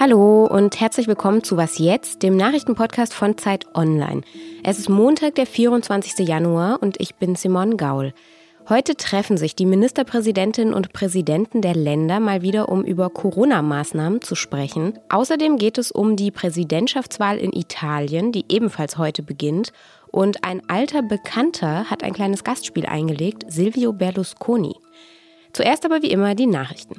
Hallo und herzlich willkommen zu Was jetzt, dem Nachrichtenpodcast von Zeit Online. Es ist Montag, der 24. Januar und ich bin Simon Gaul. Heute treffen sich die Ministerpräsidentinnen und Präsidenten der Länder mal wieder, um über Corona-Maßnahmen zu sprechen. Außerdem geht es um die Präsidentschaftswahl in Italien, die ebenfalls heute beginnt. Und ein alter Bekannter hat ein kleines Gastspiel eingelegt, Silvio Berlusconi. Zuerst aber wie immer die Nachrichten.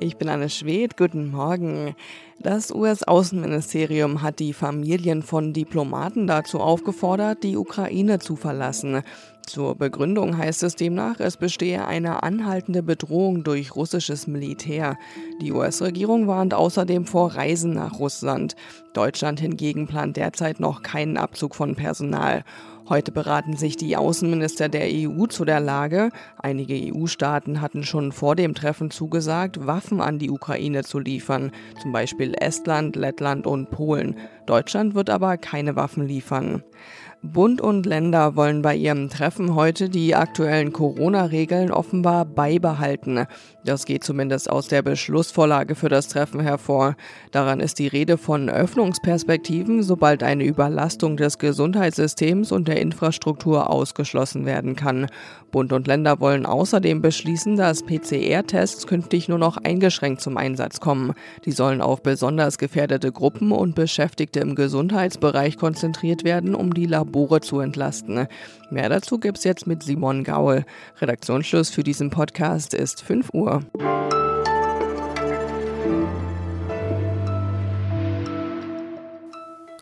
Ich bin Anne Schwed, guten Morgen. Das US-Außenministerium hat die Familien von Diplomaten dazu aufgefordert, die Ukraine zu verlassen. Zur Begründung heißt es demnach, es bestehe eine anhaltende Bedrohung durch russisches Militär. Die US-Regierung warnt außerdem vor Reisen nach Russland. Deutschland hingegen plant derzeit noch keinen Abzug von Personal. Heute beraten sich die Außenminister der EU zu der Lage. Einige EU-Staaten hatten schon vor dem Treffen zugesagt, Waffen an die Ukraine zu liefern, zum Beispiel Estland, Lettland und Polen. Deutschland wird aber keine Waffen liefern. Bund und Länder wollen bei ihrem Treffen heute die aktuellen Corona-Regeln offenbar beibehalten. Das geht zumindest aus der Beschlussvorlage für das Treffen hervor. Daran ist die Rede von Öffnungsperspektiven, sobald eine Überlastung des Gesundheitssystems und der Infrastruktur ausgeschlossen werden kann. Bund und Länder wollen außerdem beschließen, dass PCR-Tests künftig nur noch eingeschränkt zum Einsatz kommen. Die sollen auf besonders gefährdete Gruppen und Beschäftigte im Gesundheitsbereich konzentriert werden, um die Labore zu entlasten. Mehr dazu gibt's jetzt mit Simon Gaul. Redaktionsschluss für diesen Podcast ist 5 Uhr.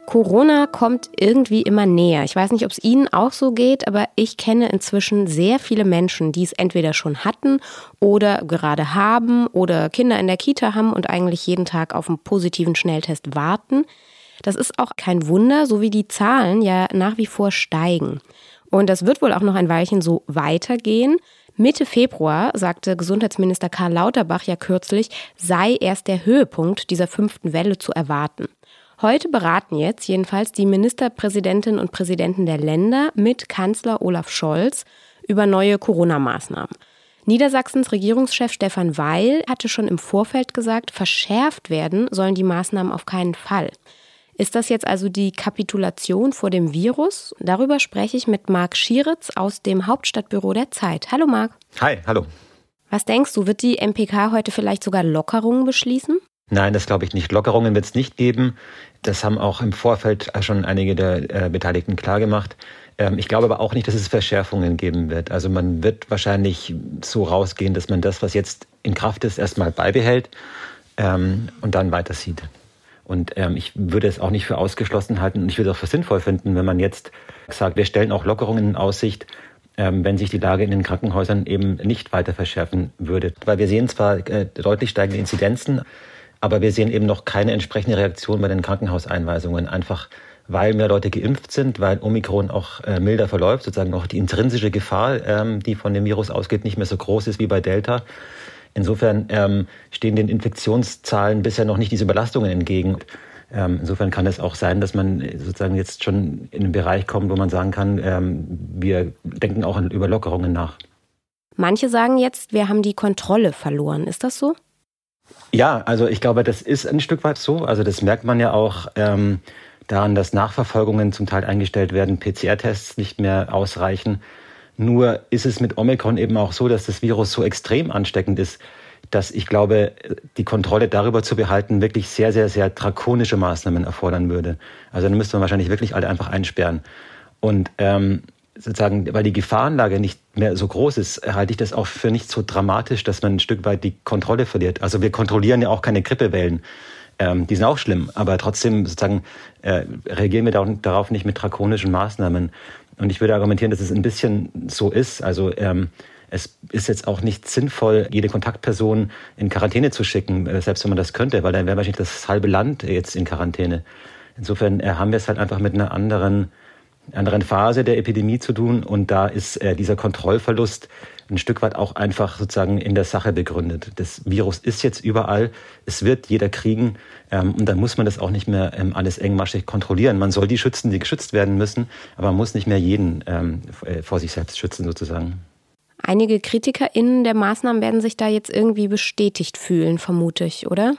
Corona kommt irgendwie immer näher. Ich weiß nicht, ob es Ihnen auch so geht, aber ich kenne inzwischen sehr viele Menschen, die es entweder schon hatten oder gerade haben oder Kinder in der Kita haben und eigentlich jeden Tag auf einen positiven Schnelltest warten. Das ist auch kein Wunder, so wie die Zahlen ja nach wie vor steigen. Und das wird wohl auch noch ein Weilchen so weitergehen. Mitte Februar, sagte Gesundheitsminister Karl Lauterbach ja kürzlich, sei erst der Höhepunkt dieser fünften Welle zu erwarten. Heute beraten jetzt jedenfalls die Ministerpräsidentinnen und Präsidenten der Länder mit Kanzler Olaf Scholz über neue Corona-Maßnahmen. Niedersachsens Regierungschef Stefan Weil hatte schon im Vorfeld gesagt, verschärft werden sollen die Maßnahmen auf keinen Fall. Ist das jetzt also die Kapitulation vor dem Virus? Darüber spreche ich mit Marc Schieritz aus dem Hauptstadtbüro der Zeit. Hallo Marc. Hi, hallo. Was denkst du, wird die MPK heute vielleicht sogar Lockerungen beschließen? Nein, das glaube ich nicht. Lockerungen wird es nicht geben. Das haben auch im Vorfeld schon einige der äh, Beteiligten klargemacht. Ähm, ich glaube aber auch nicht, dass es Verschärfungen geben wird. Also man wird wahrscheinlich so rausgehen, dass man das, was jetzt in Kraft ist, erstmal beibehält ähm, und dann weiter sieht. Und ähm, ich würde es auch nicht für ausgeschlossen halten und ich würde es auch für sinnvoll finden, wenn man jetzt sagt, wir stellen auch Lockerungen in Aussicht, ähm, wenn sich die Lage in den Krankenhäusern eben nicht weiter verschärfen würde. Weil wir sehen zwar äh, deutlich steigende Inzidenzen, aber wir sehen eben noch keine entsprechende Reaktion bei den Krankenhauseinweisungen. Einfach weil mehr Leute geimpft sind, weil Omikron auch äh, milder verläuft, sozusagen auch die intrinsische Gefahr, ähm, die von dem Virus ausgeht, nicht mehr so groß ist wie bei Delta. Insofern ähm, stehen den Infektionszahlen bisher noch nicht diese Überlastungen entgegen. Ähm, insofern kann es auch sein, dass man sozusagen jetzt schon in einen Bereich kommt, wo man sagen kann, ähm, wir denken auch an Überlockerungen nach. Manche sagen jetzt, wir haben die Kontrolle verloren. Ist das so? Ja, also ich glaube, das ist ein Stück weit so. Also das merkt man ja auch ähm, daran, dass Nachverfolgungen zum Teil eingestellt werden, PCR-Tests nicht mehr ausreichen. Nur ist es mit Omikron eben auch so, dass das Virus so extrem ansteckend ist, dass ich glaube, die Kontrolle darüber zu behalten wirklich sehr, sehr, sehr drakonische Maßnahmen erfordern würde. Also dann müsste man wahrscheinlich wirklich alle einfach einsperren. Und ähm, sozusagen, weil die Gefahrenlage nicht mehr so groß ist, halte ich das auch für nicht so dramatisch, dass man ein Stück weit die Kontrolle verliert. Also wir kontrollieren ja auch keine Grippewellen. Ähm, die sind auch schlimm, aber trotzdem sozusagen äh, reagieren wir darauf nicht mit drakonischen Maßnahmen. Und ich würde argumentieren, dass es ein bisschen so ist. Also ähm, es ist jetzt auch nicht sinnvoll, jede Kontaktperson in Quarantäne zu schicken, äh, selbst wenn man das könnte, weil dann wäre wahrscheinlich das halbe Land jetzt in Quarantäne. Insofern äh, haben wir es halt einfach mit einer anderen anderen Phase der Epidemie zu tun und da ist äh, dieser Kontrollverlust ein Stück weit auch einfach sozusagen in der Sache begründet. Das Virus ist jetzt überall, es wird jeder kriegen ähm, und dann muss man das auch nicht mehr ähm, alles engmaschig kontrollieren. Man soll die schützen, die geschützt werden müssen, aber man muss nicht mehr jeden ähm, äh, vor sich selbst schützen sozusagen. Einige KritikerInnen der Maßnahmen werden sich da jetzt irgendwie bestätigt fühlen, vermute ich, oder?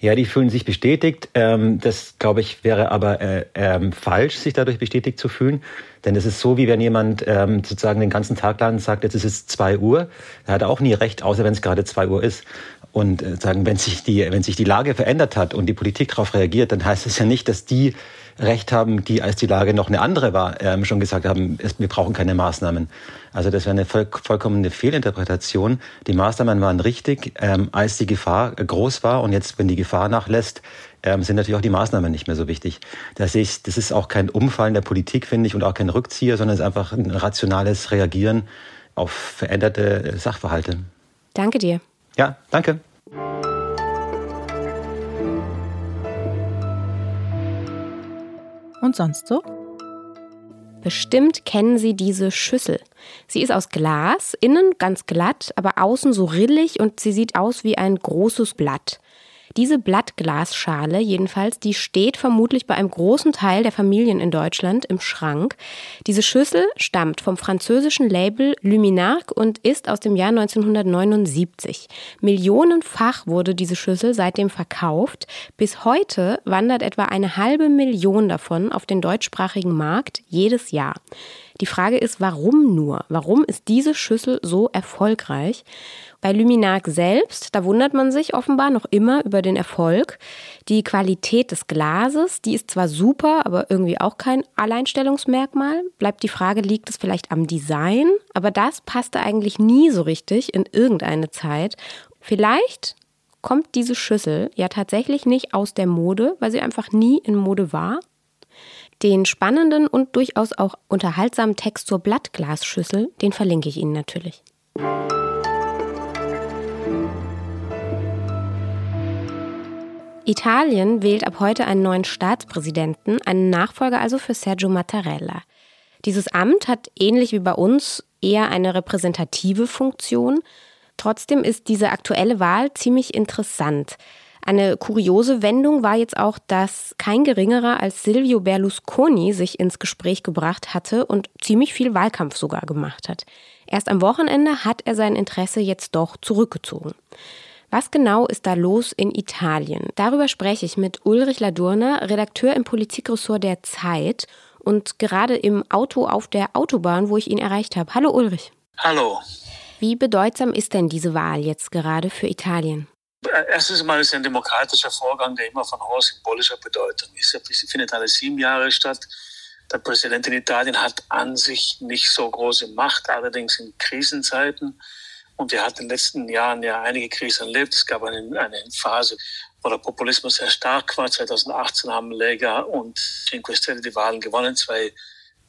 Ja, die fühlen sich bestätigt. Ähm, das, glaube ich, wäre aber äh, ähm, falsch, sich dadurch bestätigt zu fühlen. Denn es ist so, wie wenn jemand ähm, sozusagen den ganzen Tag lang sagt, jetzt ist es zwei Uhr. Er hat auch nie recht, außer wenn es gerade zwei Uhr ist. Und äh, sagen, wenn sich die, wenn sich die Lage verändert hat und die Politik darauf reagiert, dann heißt es ja nicht, dass die Recht haben, die, als die Lage noch eine andere war, ähm, schon gesagt haben, es, wir brauchen keine Maßnahmen. Also das wäre eine voll, vollkommene Fehlinterpretation. Die Maßnahmen waren richtig, ähm, als die Gefahr groß war und jetzt, wenn die Gefahr nachlässt, ähm, sind natürlich auch die Maßnahmen nicht mehr so wichtig. Das ist, das ist auch kein Umfallen der Politik, finde ich, und auch kein Rückzieher, sondern es ist einfach ein rationales Reagieren auf veränderte Sachverhalte. Danke dir. Ja, danke. Und sonst so? Bestimmt kennen Sie diese Schüssel. Sie ist aus Glas, innen ganz glatt, aber außen so rillig und sie sieht aus wie ein großes Blatt. Diese Blattglasschale jedenfalls, die steht vermutlich bei einem großen Teil der Familien in Deutschland im Schrank. Diese Schüssel stammt vom französischen Label Luminarc und ist aus dem Jahr 1979. Millionenfach wurde diese Schüssel seitdem verkauft. Bis heute wandert etwa eine halbe Million davon auf den deutschsprachigen Markt jedes Jahr. Die Frage ist, warum nur? Warum ist diese Schüssel so erfolgreich? Bei Luminac selbst, da wundert man sich offenbar noch immer über den Erfolg. Die Qualität des Glases, die ist zwar super, aber irgendwie auch kein Alleinstellungsmerkmal. Bleibt die Frage, liegt es vielleicht am Design? Aber das passte eigentlich nie so richtig in irgendeine Zeit. Vielleicht kommt diese Schüssel ja tatsächlich nicht aus der Mode, weil sie einfach nie in Mode war. Den spannenden und durchaus auch unterhaltsamen Text zur Blattglasschüssel, den verlinke ich Ihnen natürlich. Italien wählt ab heute einen neuen Staatspräsidenten, einen Nachfolger also für Sergio Mattarella. Dieses Amt hat ähnlich wie bei uns eher eine repräsentative Funktion. Trotzdem ist diese aktuelle Wahl ziemlich interessant. Eine kuriose Wendung war jetzt auch, dass kein geringerer als Silvio Berlusconi sich ins Gespräch gebracht hatte und ziemlich viel Wahlkampf sogar gemacht hat. Erst am Wochenende hat er sein Interesse jetzt doch zurückgezogen. Was genau ist da los in Italien? Darüber spreche ich mit Ulrich Ladurner, Redakteur im Politikressort der Zeit und gerade im Auto auf der Autobahn, wo ich ihn erreicht habe. Hallo Ulrich. Hallo. Wie bedeutsam ist denn diese Wahl jetzt gerade für Italien? Erstens mal ist es ein demokratischer Vorgang, der immer von hoher symbolischer Bedeutung ist. Es findet alle sieben Jahre statt. Der Präsident in Italien hat an sich nicht so große Macht, allerdings in Krisenzeiten und wir hatten in den letzten Jahren ja einige Krisen erlebt. Es gab eine, eine Phase, wo der Populismus sehr stark war. 2018 haben Lega und Cinque Stelle die Wahlen gewonnen, zwei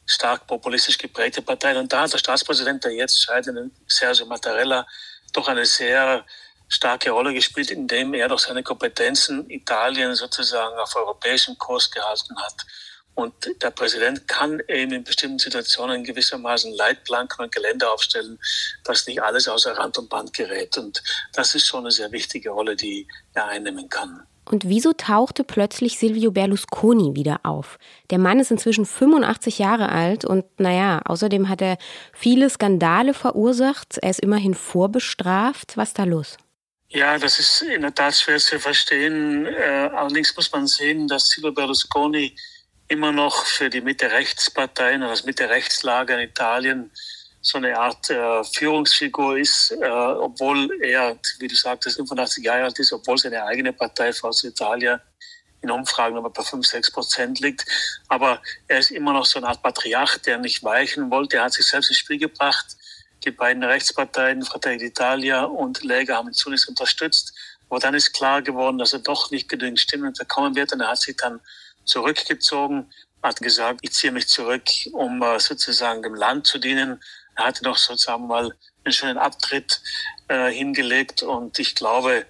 stark populistisch geprägte Parteien. Und da hat der Staatspräsident, der jetzt scheidende Sergio Mattarella, doch eine sehr starke Rolle gespielt, indem er durch seine Kompetenzen Italien sozusagen auf europäischen Kurs gehalten hat. Und der Präsident kann eben in bestimmten Situationen gewissermaßen Leitplanken und Geländer aufstellen, dass nicht alles außer Rand und Band gerät. Und das ist schon eine sehr wichtige Rolle, die er einnehmen kann. Und wieso tauchte plötzlich Silvio Berlusconi wieder auf? Der Mann ist inzwischen 85 Jahre alt und naja, außerdem hat er viele Skandale verursacht. Er ist immerhin vorbestraft. Was ist da los? Ja, das ist in der Tat schwer zu verstehen. Äh, allerdings muss man sehen, dass Silvio Berlusconi immer noch für die Mitte-Rechtsparteien oder das Mitte-Rechtslager in Italien so eine Art äh, Führungsfigur ist, äh, obwohl er, wie du sagtest, 85 Jahre alt ist, obwohl seine eigene Partei, Forza Italia, in Umfragen aber bei 5, 6 Prozent liegt. Aber er ist immer noch so eine Art Patriarch, der nicht weichen wollte. Er hat sich selbst ins Spiel gebracht. Die beiden Rechtsparteien, Fratelli d'Italia und Lega, haben ihn zunächst unterstützt. Aber dann ist klar geworden, dass er doch nicht genügend Stimmen bekommen wird. Und er hat sich dann zurückgezogen, hat gesagt, ich ziehe mich zurück, um äh, sozusagen dem Land zu dienen. Er hatte noch sozusagen mal einen schönen Abtritt äh, hingelegt und ich glaube,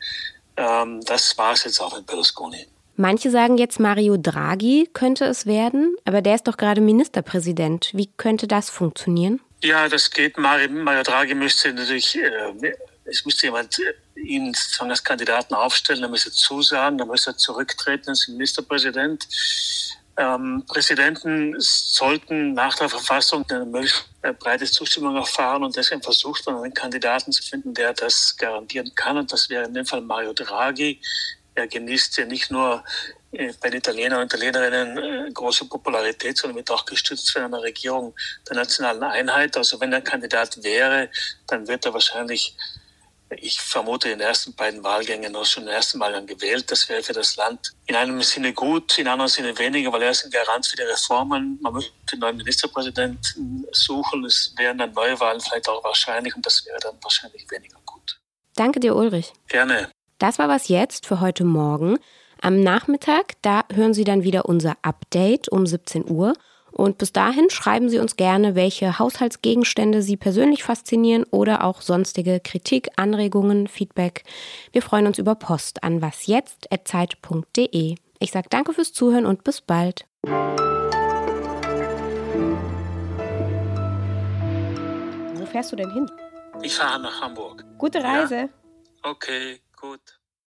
ähm, das war es jetzt auch mit Berlusconi. Manche sagen jetzt, Mario Draghi könnte es werden, aber der ist doch gerade Ministerpräsident. Wie könnte das funktionieren? Ja, das geht. Mario, Draghi müsste natürlich, äh, es müsste jemand äh, ihn sozusagen als Kandidaten aufstellen, er müsste zusagen, er müsste zurücktreten als Ministerpräsident. Ähm, Präsidenten sollten nach der Verfassung eine möglichst äh, breite Zustimmung erfahren und deswegen versucht man einen Kandidaten zu finden, der das garantieren kann. Und das wäre in dem Fall Mario Draghi, Er genießt ja nicht nur bei den Italienern und Italienerinnen äh, große Popularität, sondern wird auch gestützt von einer Regierung der nationalen Einheit. Also wenn er Kandidat wäre, dann wird er wahrscheinlich ich vermute in den ersten beiden Wahlgängen noch schon den ersten Mal dann gewählt. Das wäre für das Land in einem Sinne gut, in anderen Sinne weniger, weil er ist ein Garant für die Reformen. Man müsste einen neuen Ministerpräsidenten suchen. Es wären dann Neuwahlen vielleicht auch wahrscheinlich und das wäre dann wahrscheinlich weniger gut. Danke dir, Ulrich. Gerne. Das war was jetzt für heute Morgen. Am Nachmittag, da hören Sie dann wieder unser Update um 17 Uhr. Und bis dahin schreiben Sie uns gerne, welche Haushaltsgegenstände Sie persönlich faszinieren oder auch sonstige Kritik, Anregungen, Feedback. Wir freuen uns über Post an wasjetzt.zeit.de. Ich sage danke fürs Zuhören und bis bald. Wo fährst du denn hin? Ich fahre nach Hamburg. Gute Reise. Ja? Okay, gut.